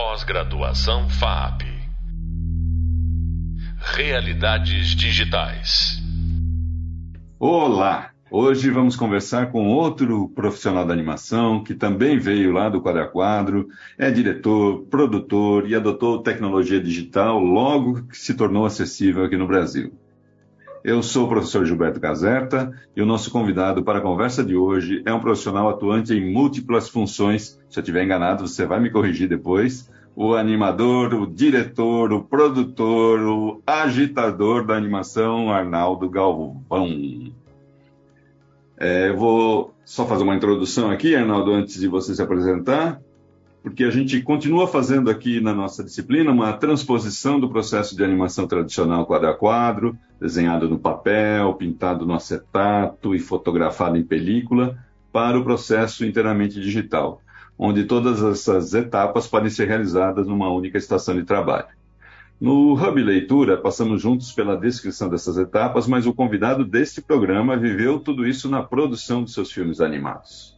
Pós-graduação FAP. Realidades digitais. Olá! Hoje vamos conversar com outro profissional da animação que também veio lá do Quadra Quadro, é diretor, produtor e adotou tecnologia digital logo que se tornou acessível aqui no Brasil. Eu sou o professor Gilberto Caserta e o nosso convidado para a conversa de hoje é um profissional atuante em múltiplas funções. Se eu estiver enganado, você vai me corrigir depois. O animador, o diretor, o produtor, o agitador da animação, Arnaldo Galvão. É, eu vou só fazer uma introdução aqui, Arnaldo, antes de você se apresentar porque a gente continua fazendo aqui na nossa disciplina uma transposição do processo de animação tradicional quadro a quadro, desenhado no papel, pintado no acetato e fotografado em película, para o processo inteiramente digital, onde todas essas etapas podem ser realizadas numa única estação de trabalho. No Hub Leitura, passamos juntos pela descrição dessas etapas, mas o convidado deste programa viveu tudo isso na produção de seus filmes animados.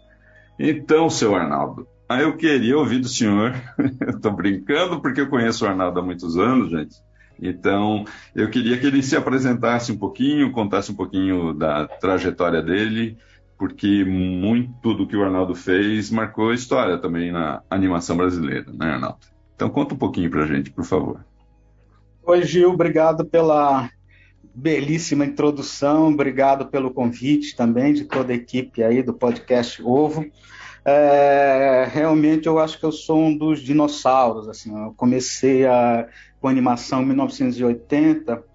Então, seu Arnaldo, Aí eu queria ouvir do senhor, estou brincando porque eu conheço o Arnaldo há muitos anos, gente. Então, eu queria que ele se apresentasse um pouquinho, contasse um pouquinho da trajetória dele, porque muito do que o Arnaldo fez marcou história também na animação brasileira, né, Arnaldo? Então, conta um pouquinho para a gente, por favor. Oi, Gil, obrigado pela belíssima introdução, obrigado pelo convite também de toda a equipe aí do podcast Ovo. É, realmente eu acho que eu sou um dos dinossauros. Assim, eu comecei a, com animação em 1980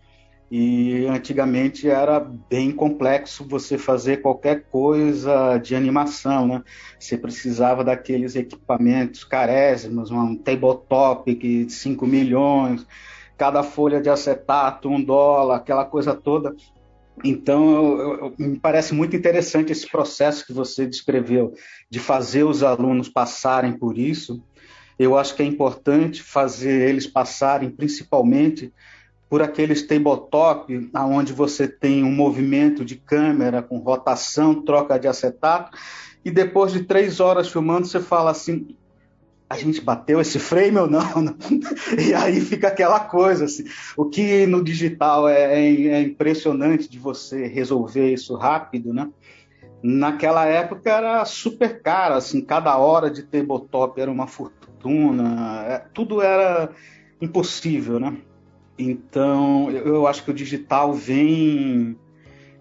e antigamente era bem complexo você fazer qualquer coisa de animação, né? Você precisava daqueles equipamentos carésimos, um tabletop de 5 milhões, cada folha de acetato, um dólar, aquela coisa toda. Então, eu, eu, me parece muito interessante esse processo que você descreveu, de fazer os alunos passarem por isso. Eu acho que é importante fazer eles passarem, principalmente, por aqueles tabletop, onde você tem um movimento de câmera com rotação, troca de acetato, e depois de três horas filmando, você fala assim: a gente bateu esse frame ou não? e aí fica aquela coisa, assim. O que no digital é, é, é, impressionante de você resolver isso rápido, né? Naquela época era super caro, assim, cada hora de tabletop era uma fortuna, é, tudo era impossível, né? Então, eu, acho que o digital vem,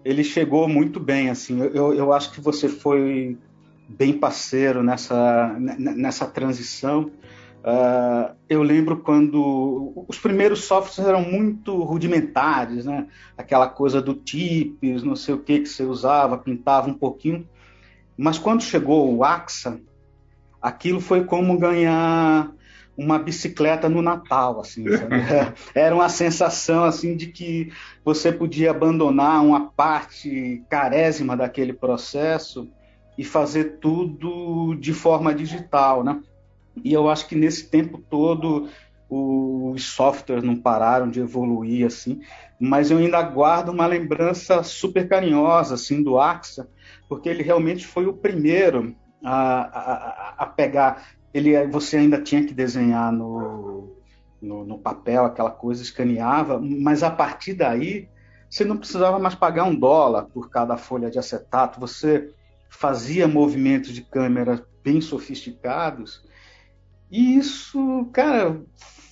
ele chegou muito bem, assim. Eu, eu acho que você foi bem parceiro nessa, nessa transição. Uh, eu lembro quando os primeiros softwares eram muito rudimentares, né? Aquela coisa do TIPS, não sei o que que você usava, pintava um pouquinho. Mas quando chegou o AXA, aquilo foi como ganhar uma bicicleta no Natal, assim. Era uma sensação assim de que você podia abandonar uma parte carésima daquele processo e fazer tudo de forma digital, né? E eu acho que nesse tempo todo os softwares não pararam de evoluir assim, mas eu ainda guardo uma lembrança super carinhosa assim do AXA, porque ele realmente foi o primeiro a, a, a pegar. Ele, você ainda tinha que desenhar no, no, no papel aquela coisa, escaneava, mas a partir daí você não precisava mais pagar um dólar por cada folha de acetato, você fazia movimentos de câmera bem sofisticados. E isso, cara,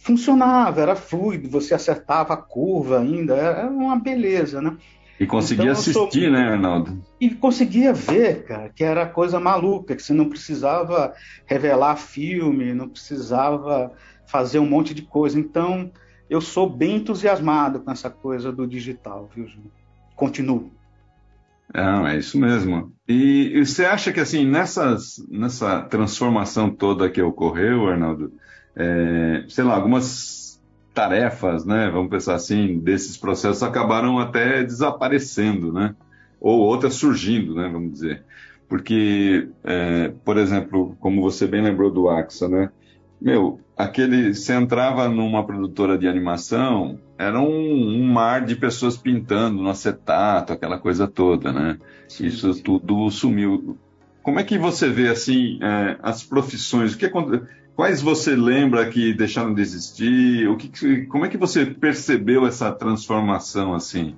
funcionava, era fluido, você acertava a curva ainda, era uma beleza, né? E conseguia então, assistir, sou... né, Arnaldo? E conseguia ver, cara, que era coisa maluca, que você não precisava revelar filme, não precisava fazer um monte de coisa. Então, eu sou bem entusiasmado com essa coisa do digital, viu, Ju? Continuo. Não, é isso mesmo. E, e, você acha que assim nessas, nessa transformação toda que ocorreu, Arnaldo, é, sei lá, algumas tarefas, né, vamos pensar assim, desses processos acabaram até desaparecendo, né? Ou outras surgindo, né, vamos dizer. Porque, é, por exemplo, como você bem lembrou do AXA, né? Meu, aquele, você entrava numa produtora de animação, era um, um, mar de pessoas pintando no acetato, aquela coisa toda, né? Sim, Isso tudo sumiu. Como é que você vê, assim, é, as profissões? O que, quais você lembra que deixaram de existir? O que, como é que você percebeu essa transformação assim?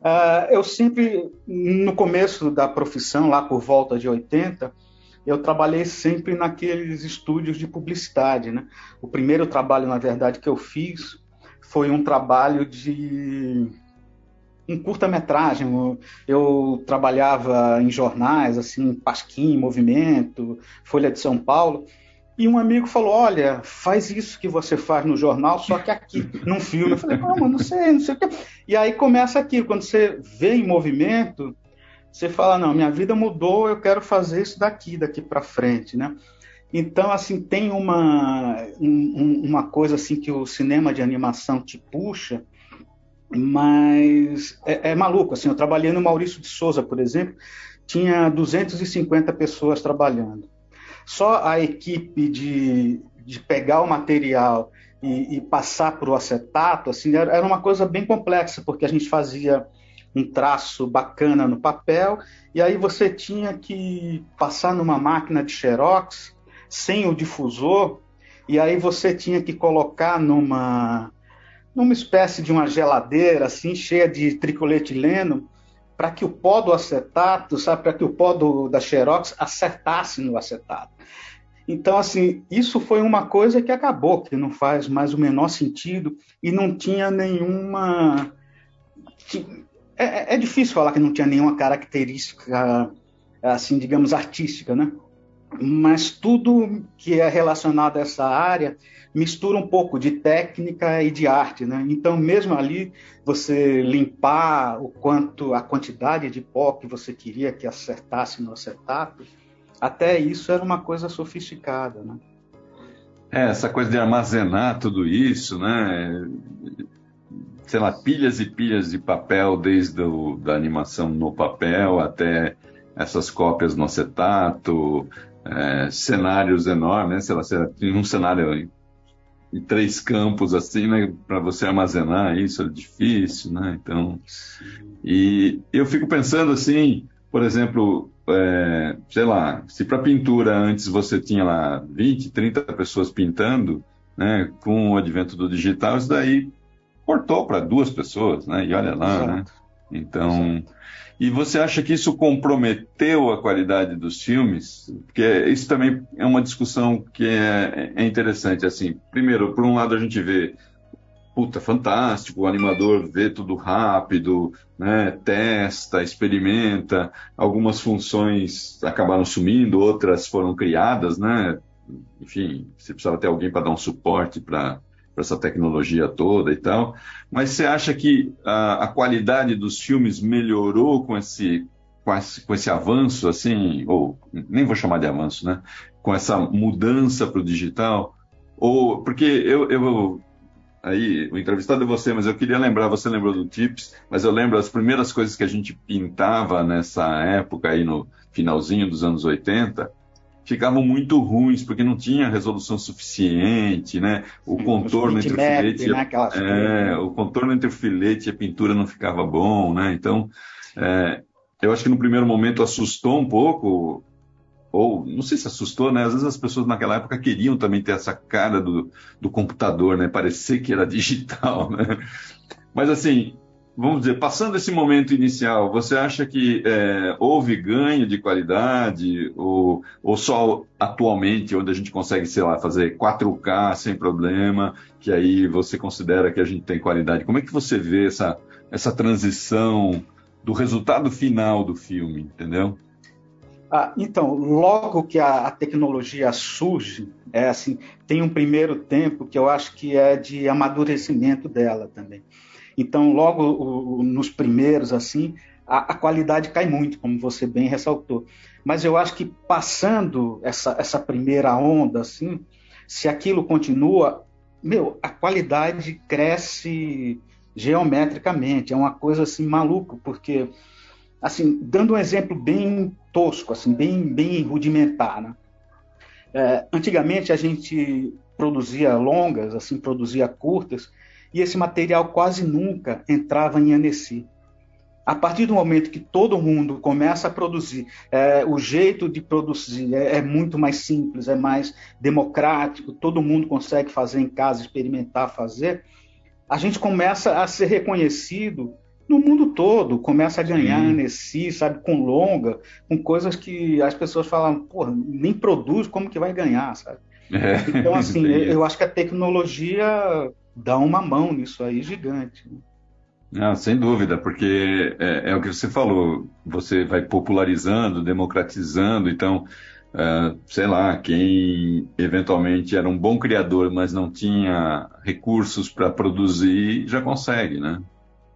Uh, eu sempre, no começo da profissão, lá por volta de 80, eu trabalhei sempre naqueles estúdios de publicidade. Né? O primeiro trabalho, na verdade, que eu fiz foi um trabalho de um curta-metragem. Eu, trabalhava em jornais, assim, Pasquim, Movimento, Folha de São Paulo, e um amigo falou: Olha, faz isso que você faz no jornal, só que aqui, num filme. Eu falei: Como? Não sei, não sei o quê. E aí começa aquilo, quando você vê em movimento, você fala: Não, minha vida mudou, eu quero fazer isso daqui, daqui para frente, né? Então, assim, tem uma, um, uma coisa assim que o cinema de animação te puxa, mas é, é, maluco. Assim, eu trabalhei no Maurício de Souza, por exemplo, tinha 250 pessoas trabalhando só a equipe de, de pegar o material e, e passar para o acetato, assim, era, era uma coisa bem complexa, porque a gente fazia um traço bacana no papel, e aí você tinha que passar numa máquina de xerox sem o difusor, e aí você tinha que colocar numa numa espécie de uma geladeira assim cheia de tricoletileno para que o pó do acetato, sabe, para que o pó do, da xerox acertasse no acetato. Então, assim, isso foi uma coisa que acabou, que não faz mais o menor sentido e não tinha nenhuma. É, é difícil falar que não tinha nenhuma característica, assim, digamos, artística, né? Mas tudo que é relacionado a essa área mistura um pouco de técnica e de arte, né? Então, mesmo ali, você limpar o quanto, a quantidade de pó que você queria que acertasse no acetato, até isso era uma coisa sofisticada, né? É, essa coisa de armazenar tudo isso, né? Sei lá, pilhas e pilhas de papel, desde o, da animação no papel até essas cópias no acetato, é, cenários enormes, né? Sei lá, tem um cenário em três campos assim, né? Para você armazenar isso é difícil, né? Então, e eu fico pensando assim, por exemplo, é, sei lá, se para pintura antes você tinha lá 20, 30 pessoas pintando, né? Com o advento do digital, isso daí cortou para duas pessoas, né? E olha lá, né? Exato. né? Então, Exato. E você acha que isso comprometeu a qualidade dos filmes? Porque isso também é uma discussão que é, é interessante. Assim, primeiro, por um lado a gente vê, puta, fantástico, o animador vê tudo rápido, né, testa, experimenta. Algumas funções acabaram sumindo, outras foram criadas, né? Enfim, você precisava ter alguém para dar um suporte para para essa tecnologia toda e tal. Mas você acha que a, a qualidade dos filmes melhorou com esse, com esse, com esse avanço, assim, ou nem vou chamar de avanço, né? Com essa mudança para o digital? Ou porque eu, eu aí o entrevistado é você, mas eu queria lembrar, você lembrou do Tips, mas eu lembro as primeiras coisas que a gente pintava nessa época aí no finalzinho dos anos 80, ficavam muito ruins, porque não tinha resolução suficiente, né? O Sim, contorno entre o filete, né? é, o contorno entre o filete e a pintura não ficava bom, né? Então, é, eu acho que no primeiro momento assustou um pouco, ou não sei se assustou, né? Às vezes as pessoas naquela época queriam também ter essa cara do, do computador, né? Parecer que era digital, né? Mas assim, vamos dizer, passando esse momento inicial, você acha que é, houve ganho de qualidade ou, ou só atualmente, onde a gente consegue, sei lá, fazer 4K sem problema, que aí você considera que a gente tem qualidade? Como é que você vê essa, essa transição do resultado final do filme, entendeu? Ah, então, logo que a, a, tecnologia surge, é assim, tem um primeiro tempo que eu acho que é de amadurecimento dela também. Então, logo o, nos primeiros, assim, a, a, qualidade cai muito, como você bem ressaltou. Mas eu acho que passando essa, essa primeira onda, assim, se aquilo continua, meu, a qualidade cresce geometricamente. É uma coisa assim maluca, porque assim, dando um exemplo bem tosco, assim, bem bem rudimentar, né? É, antigamente a gente produzia longas, assim, produzia curtas, e esse material quase nunca entrava em Annecy. A partir do momento que todo mundo começa a produzir, é, o jeito de produzir é, é, muito mais simples, é mais democrático, todo mundo consegue fazer em casa, experimentar, fazer, a gente começa a ser reconhecido no mundo todo, começa a ganhar Sim. nesse, sabe, com longa, com coisas que as pessoas falam, porra, nem produz, como que vai ganhar, sabe? É, então, assim, eu acho que a tecnologia dá uma mão nisso aí gigante. Né? Não, sem dúvida, porque é, é, o que você falou, você vai popularizando, democratizando, então, é, sei lá, quem eventualmente era um bom criador, mas não tinha recursos para produzir, já consegue, né?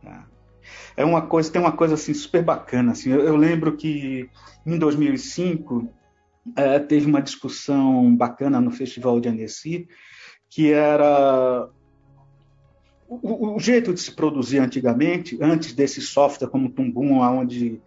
É. é uma coisa, tem uma coisa assim super bacana, assim, eu, eu lembro que em 2005 é, teve uma discussão bacana no Festival de Annecy, que era o, o, jeito de se produzir antigamente, antes desse software como Tumbum, onde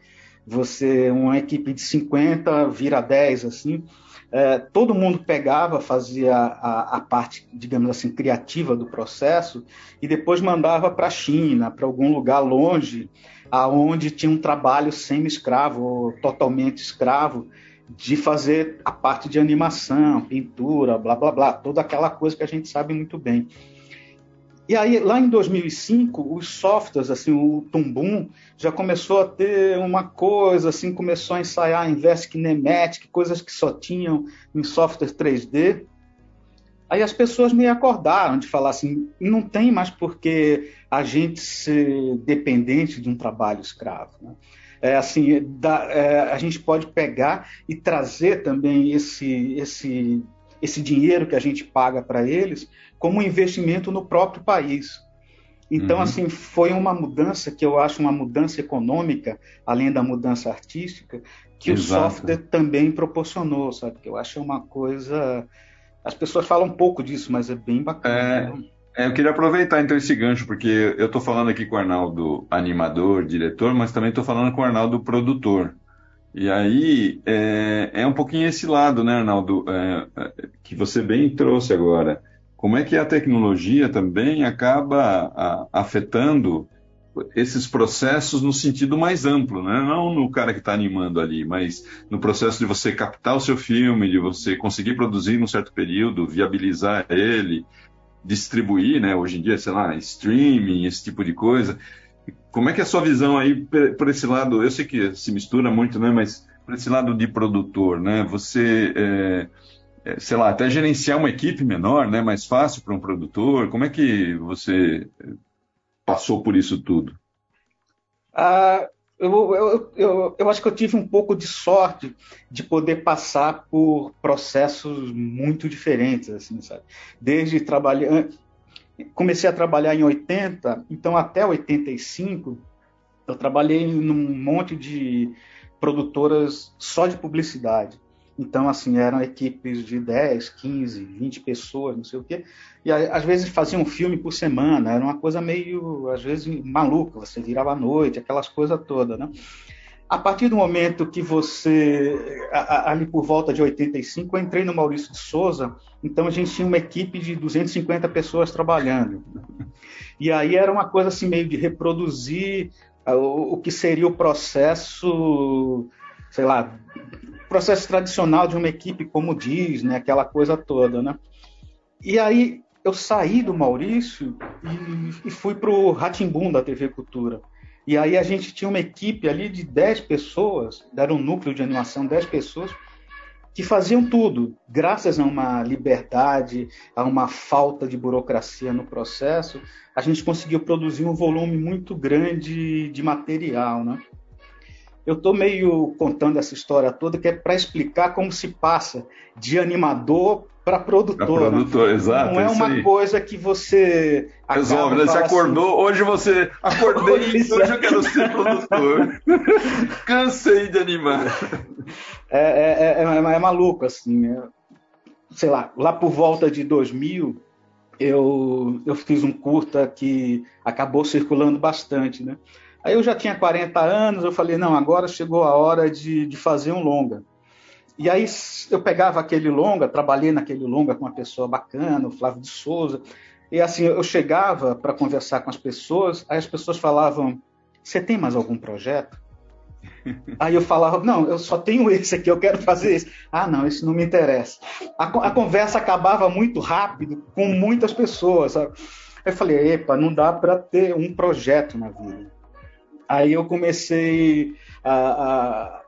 você, uma equipe de 50 vira 10, assim, é, todo mundo pegava, fazia a, a, parte, digamos assim, criativa do processo e depois mandava para a China, para algum lugar longe, aonde tinha um trabalho semi-escravo totalmente escravo, de fazer a parte de animação, pintura, blá blá blá, toda aquela coisa que a gente sabe muito bem. E aí, lá em 2005, os softwares, assim, o Tumbum, já começou a ter uma coisa, assim, começou a ensaiar Inverse Kinematic, coisas que só tinham em software 3D. Aí as pessoas me acordaram de falar assim, não tem mais por que a gente ser dependente de um trabalho escravo. Né? É, assim, da, é, a gente pode pegar e trazer também esse, esse, esse dinheiro que a gente paga para eles como um investimento no próprio país. Então, uhum. assim, foi uma mudança que eu acho uma mudança econômica, além da mudança artística, que Exato. o software também proporcionou, sabe? Que eu acho uma coisa. As pessoas falam um pouco disso, mas é bem bacana. É, é eu queria aproveitar então esse gancho, porque eu estou falando aqui com o Arnaldo, animador, diretor, mas também estou falando com o Arnaldo, produtor. E aí é, é um pouquinho esse lado, né, Arnaldo, é, é que você bem trouxe agora como é que a tecnologia também acaba a, afetando esses processos no sentido mais amplo, né? não no cara que está animando ali, mas no processo de você captar o seu filme, de você conseguir produzir num certo período, viabilizar ele, distribuir, né? hoje em dia, sei lá, streaming, esse tipo de coisa. Como é que é a sua visão aí por esse lado? Eu sei que se mistura muito, né? mas por esse lado de produtor, né? Você... É é, sei lá, até gerenciar uma equipe menor, né? Mais fácil para um produtor. Como é que você passou por isso tudo? Ah, eu, eu, eu, eu, acho que eu tive um pouco de sorte de poder passar por processos muito diferentes, assim, sabe? Desde trabalhar, comecei a trabalhar em 80, então até 85 eu trabalhei num monte de produtoras só de publicidade. Então, assim, eram equipes de 10, 15, 20 pessoas, não sei o quê. E às vezes faziam um filme por semana, era uma coisa meio, às vezes, maluca. Você virava à noite, aquelas coisas todas, né? A partir do momento que você, ali por volta de 85, eu entrei no Maurício de Souza, então a gente tinha uma equipe de 250 pessoas trabalhando. E aí era uma coisa assim meio de reproduzir o que seria o processo, sei lá, processo tradicional de uma equipe como diz, né, aquela coisa toda, né? E aí eu saí do Maurício e, e fui para o Ratimbum da TV Cultura. E aí a gente tinha uma equipe ali de 10 pessoas, era um núcleo de animação, 10 pessoas, que faziam tudo, graças a uma liberdade, a uma falta de burocracia no processo, a gente conseguiu produzir um volume muito grande de material, né? Eu estou meio contando essa história toda que é para explicar como se passa de animador para produtor. produtor, né? exato. Não é uma isso. coisa que você resolve. Né? Você acordou, assim, hoje você acordei, hoje eu quero ser produtor. Cansei de animar. É, é, é, é, é maluco assim. É, sei lá, lá por volta de 2000 eu, eu fiz um curta que acabou circulando bastante, né? Aí eu já tinha 40 anos, eu falei, não, agora chegou a hora de, de fazer um longa. E aí eu pegava aquele longa, trabalhei naquele longa com uma pessoa bacana, o Flávio de Souza, e assim, eu chegava para conversar com as pessoas, aí as pessoas falavam, você tem mais algum projeto? Aí eu falava, não, eu só tenho esse aqui, eu quero fazer esse. Ah, não, isso não me interessa. A, a conversa acabava muito rápido com muitas pessoas, sabe? Eu falei, epa, não dá para ter um projeto na vida. Aí eu comecei a, a,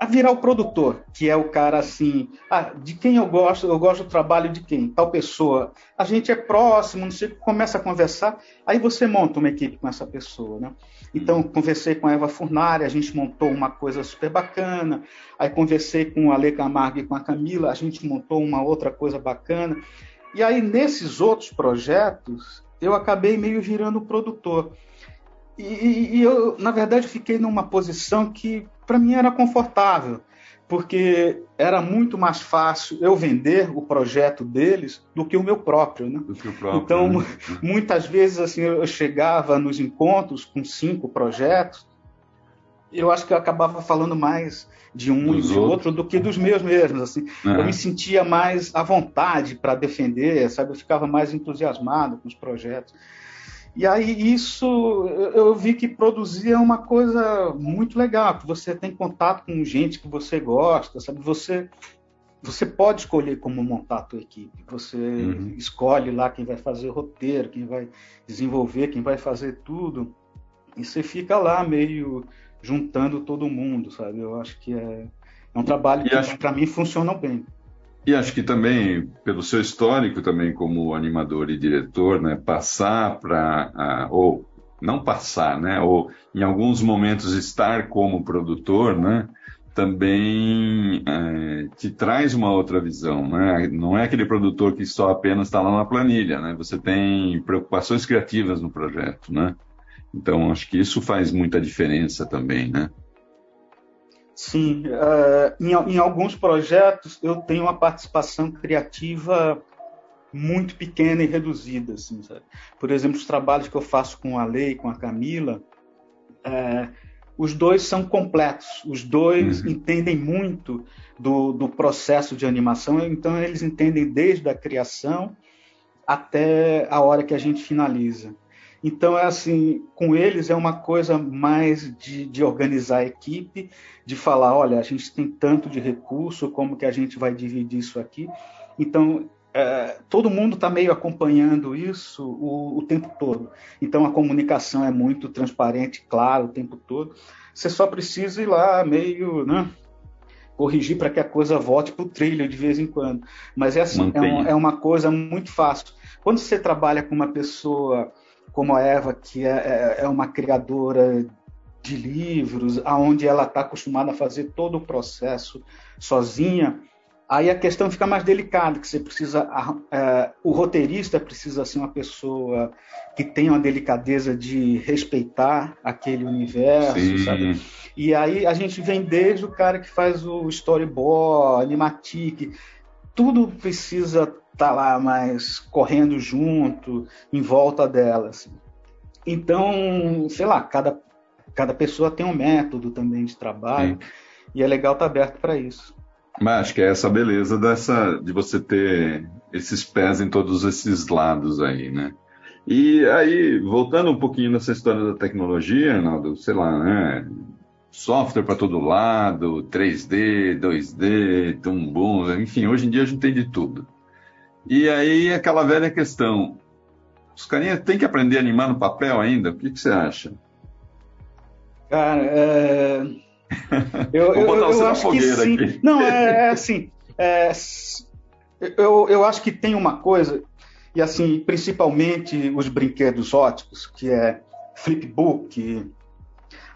a, virar o produtor, que é o cara assim, ah, de quem eu gosto, eu gosto do trabalho de quem? Tal pessoa. A gente é próximo, não sei, começa a conversar, aí você monta uma equipe com essa pessoa, né? Então, conversei com a Eva Furnari, a gente montou uma coisa super bacana. Aí, conversei com a Lê Camargo e com a Camila, a gente montou uma outra coisa bacana. E aí, nesses outros projetos, eu acabei meio virando produtor. E, e eu, na verdade, fiquei numa posição que, para mim, era confortável porque era muito mais fácil eu vender o projeto deles do que o meu próprio, né? Próprio, então, né? muitas vezes assim eu chegava nos encontros com cinco projetos, eu acho que eu acabava falando mais de um dos e de outros. outro do que dos meus mesmos, assim. É. Eu me sentia mais à vontade para defender, sabe? Eu ficava mais entusiasmado com os projetos. E aí isso eu vi que produzia uma coisa muito legal, que você tem contato com gente que você gosta, sabe? Você você pode escolher como montar a tua equipe. Você uhum. escolhe lá quem vai fazer o roteiro, quem vai desenvolver, quem vai fazer tudo. E você fica lá meio juntando todo mundo, sabe? Eu acho que é, é um trabalho e que acho... para mim funciona bem. E acho que também, pelo seu histórico também como animador e diretor, né, passar para, ou não passar, né, ou em alguns momentos estar como produtor, né, também é, te traz uma outra visão, né? Não é aquele produtor que só apenas está lá na planilha, né? Você tem preocupações criativas no projeto, né? Então acho que isso faz muita diferença também, né? Sim, uh, em, em, alguns projetos eu tenho uma participação criativa muito pequena e reduzida, assim, sabe? Por exemplo, os trabalhos que eu faço com a Lei, com a Camila, uh, os dois são completos, os dois uhum. entendem muito do, do processo de animação, então eles entendem desde a criação até a hora que a gente finaliza. Então, é assim, com eles é uma coisa mais de, de, organizar a equipe, de falar, olha, a gente tem tanto de recurso, como que a gente vai dividir isso aqui. Então, é, todo mundo está meio acompanhando isso o, o, tempo todo. Então, a comunicação é muito transparente, claro, o tempo todo. Você só precisa ir lá meio, né, corrigir para que a coisa volte para o trilho de vez em quando. Mas é assim, é, um, é uma coisa muito fácil. Quando você trabalha com uma pessoa como a Eva, que é, é, é uma criadora de livros, aonde ela está acostumada a fazer todo o processo sozinha, aí a questão fica mais delicada, que você precisa, é, o roteirista precisa ser uma pessoa que tenha uma delicadeza de respeitar aquele universo, Sim. sabe? E aí a gente vem desde o cara que faz o storyboard, animatic, tudo precisa tá lá mais correndo junto, em volta dela. Assim. Então, sei lá, cada, cada pessoa tem um método também de trabalho Sim. e é legal estar tá aberto para isso. Mas acho que é essa beleza dessa de você ter esses pés em todos esses lados aí, né? E aí, voltando um pouquinho nessa história da tecnologia, Arnaldo, sei lá, né? Software para todo lado, 3D, 2D, tumbum, enfim, hoje em dia a gente tem de tudo. E aí aquela velha questão, os carinhas têm que aprender a animar no papel ainda? O que, que você acha? Cara, é... eu, Vou botar eu, você eu na fogueira aqui. Não, é, é assim, é... eu, eu acho que tem uma coisa, e assim, principalmente os brinquedos óticos, que é flipbook,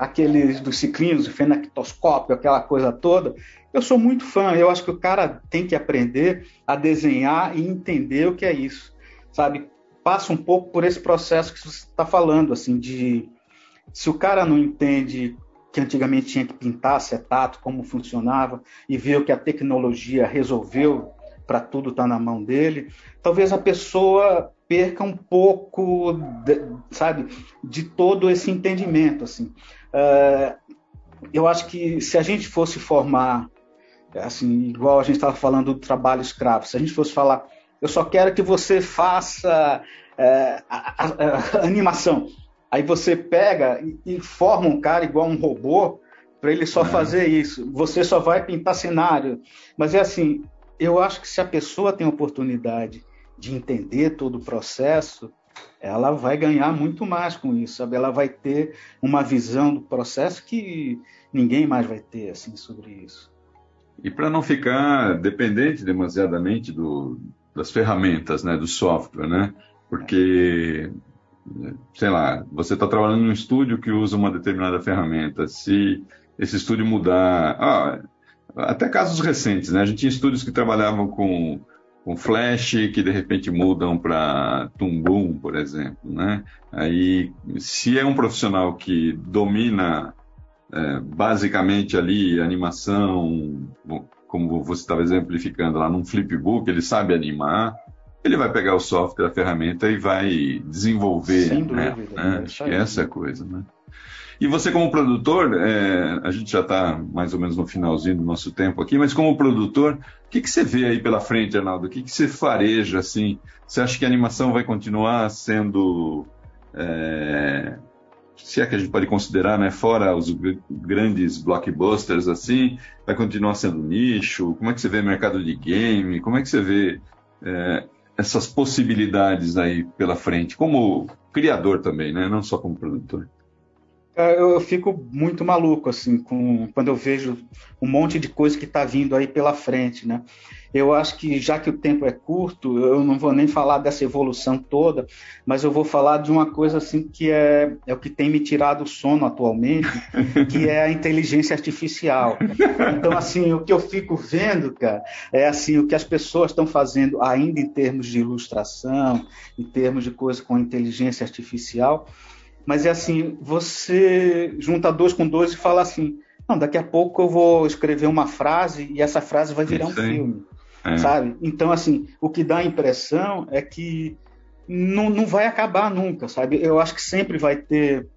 aqueles dos ciclinhos, o fenactoscópio, aquela coisa toda, eu sou muito fã, eu acho que o cara tem que aprender a desenhar e entender o que é isso, sabe? Passa um pouco por esse processo que você está falando, assim, de se o cara não entende que antigamente tinha que pintar acetato, como funcionava, e ver o que a tecnologia resolveu para tudo estar tá na mão dele, talvez a pessoa perca um pouco, de, sabe, de todo esse entendimento, assim. Uh, eu acho que se a gente fosse formar assim, igual a gente estava falando do trabalho escravo, se a gente fosse falar, eu só quero que você faça é, a, a, a, animação, Aí você pega e, e forma um cara igual um robô para ele só é. fazer isso. Você só vai pintar cenário. Mas é assim, eu acho que se a pessoa tem oportunidade de entender todo o processo, ela vai ganhar muito mais com isso, sabe? Ela vai ter uma visão do processo que ninguém mais vai ter assim sobre isso. E para não ficar dependente demasiadamente do, das ferramentas, né, do software, né? Porque sei lá, você está trabalhando num estúdio que usa uma determinada ferramenta. Se esse estúdio mudar, ah, até casos recentes, né? A gente tinha estúdios que trabalhavam com com Flash que de repente mudam para Tumbum, por exemplo, né? Aí, se é um profissional que domina é, basicamente ali animação, como você estava exemplificando lá num flipbook, ele sabe animar, ele vai pegar o software, a ferramenta e vai desenvolver. Sem né? dúvida. Né? Acho que essa é a coisa, né? E você, como produtor, é, a gente já está mais ou menos no finalzinho do nosso tempo aqui, mas como produtor, o que, que você vê aí pela frente, Arnaldo? O que, que você fareja assim? Você acha que a animação vai continuar sendo. É, se é que a gente pode considerar, né, fora os grandes blockbusters assim, vai continuar sendo nicho? Como é que você vê o mercado de game? Como é que você vê é, essas possibilidades aí pela frente, como criador também, né, não só como produtor? É, eu fico muito maluco assim com quando eu vejo um monte de coisa que está vindo aí pela frente, né? Eu acho que já que o tempo é curto, eu não vou nem falar dessa evolução toda, mas eu vou falar de uma coisa assim que é, é o que tem me tirado o sono atualmente, que é a inteligência artificial. Então assim, o que eu fico vendo, cara, é assim o que as pessoas estão fazendo ainda em termos de ilustração, em termos de coisa com inteligência artificial mas é assim, você junta dois com dois e fala assim, não, daqui a pouco eu vou escrever uma frase e essa frase vai virar um filme, é. sabe? Então, assim, o que dá a impressão é que não, não vai acabar nunca, sabe? Eu acho que sempre vai ter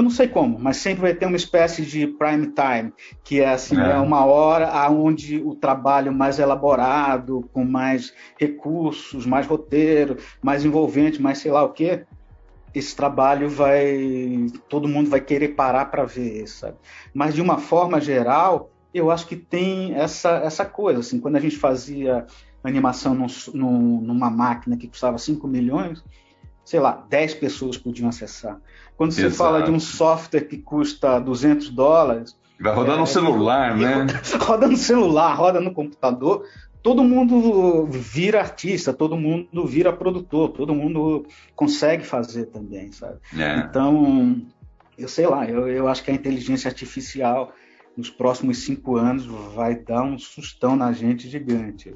eu não sei como, mas sempre vai ter uma espécie de prime time, que é assim, é, é uma hora aonde o trabalho mais elaborado, com mais recursos, mais roteiro, mais envolvente, mais sei lá o quê, esse trabalho vai todo mundo vai querer parar para ver, sabe? Mas de uma forma geral, eu acho que tem essa essa coisa assim, quando a gente fazia animação num, num, numa máquina que custava 5 milhões, sei lá, 10 pessoas podiam acessar. Quando você Exato. fala de um software que custa 200 dólares, Vai rodar é, no celular, né? Roda no celular, roda no computador todo mundo vira artista, todo mundo vira produtor, todo mundo consegue fazer também, sabe? É. Então, eu sei lá, eu, eu acho que a inteligência artificial nos próximos cinco anos vai dar um sustão na gente gigante.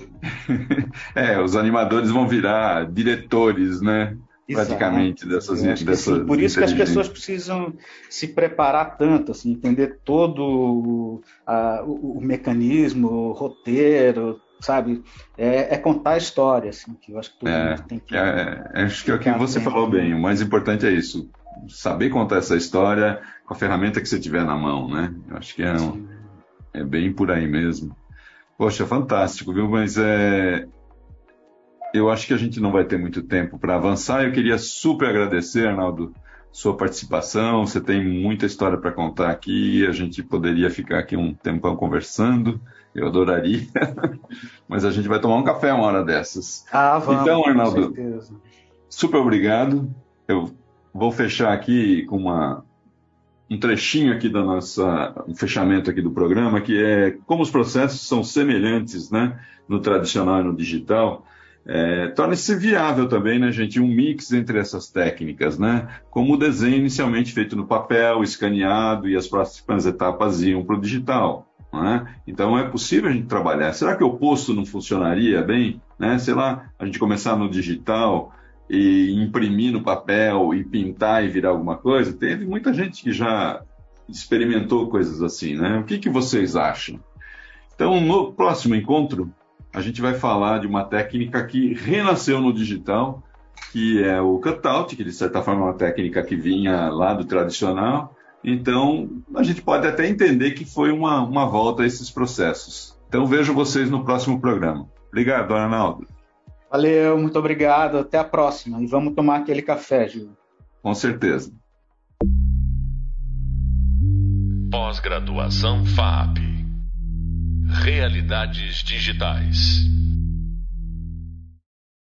é, os animadores vão virar diretores, né? Exato. Praticamente dessas, dessas Por isso que as pessoas precisam se preparar tanto, assim, entender todo a, o, o mecanismo, o roteiro, sabe? É, é, contar a história, assim, que eu acho que todo é, mundo tem que. É, é acho que é o que você falou bem. O mais importante é isso. Saber contar essa história com a ferramenta que você tiver na mão, né? Eu acho que é, um, é bem por aí mesmo. Poxa, fantástico, viu? Mas é, eu acho que a gente não vai ter muito tempo para avançar. Eu queria super agradecer, Arnaldo, sua participação. Você tem muita história para contar aqui. A gente poderia ficar aqui um tempão conversando. Eu adoraria. Mas a gente vai tomar um café uma hora dessas. Ah, vamos. Então, Arnaldo, super obrigado. Eu vou fechar aqui com uma, um trechinho aqui da nossa um fechamento aqui do programa, que é como os processos são semelhantes, né, no tradicional e no digital. É, torna-se viável também, né, gente, um mix entre essas técnicas, né? Como o desenho inicialmente feito no papel, escaneado e as próximas etapas iam para o digital. É? Então é possível a gente trabalhar. Será que o oposto não funcionaria bem? Né? Sei lá, a gente começar no digital e imprimir no papel e pintar e virar alguma coisa? Teve muita gente que já experimentou coisas assim, né? O que, que vocês acham? Então, no próximo encontro, a gente vai falar de uma técnica que renasceu no digital, que é o cutout, que de certa forma é uma técnica que vinha lá do tradicional, então, a gente pode até entender que foi uma, uma volta a esses processos. Então, vejo vocês no próximo programa. Obrigado, Arnaldo. Valeu, muito obrigado. Até a próxima. E vamos tomar aquele café, Gil. Com certeza. Pós-graduação FAP. Realidades digitais.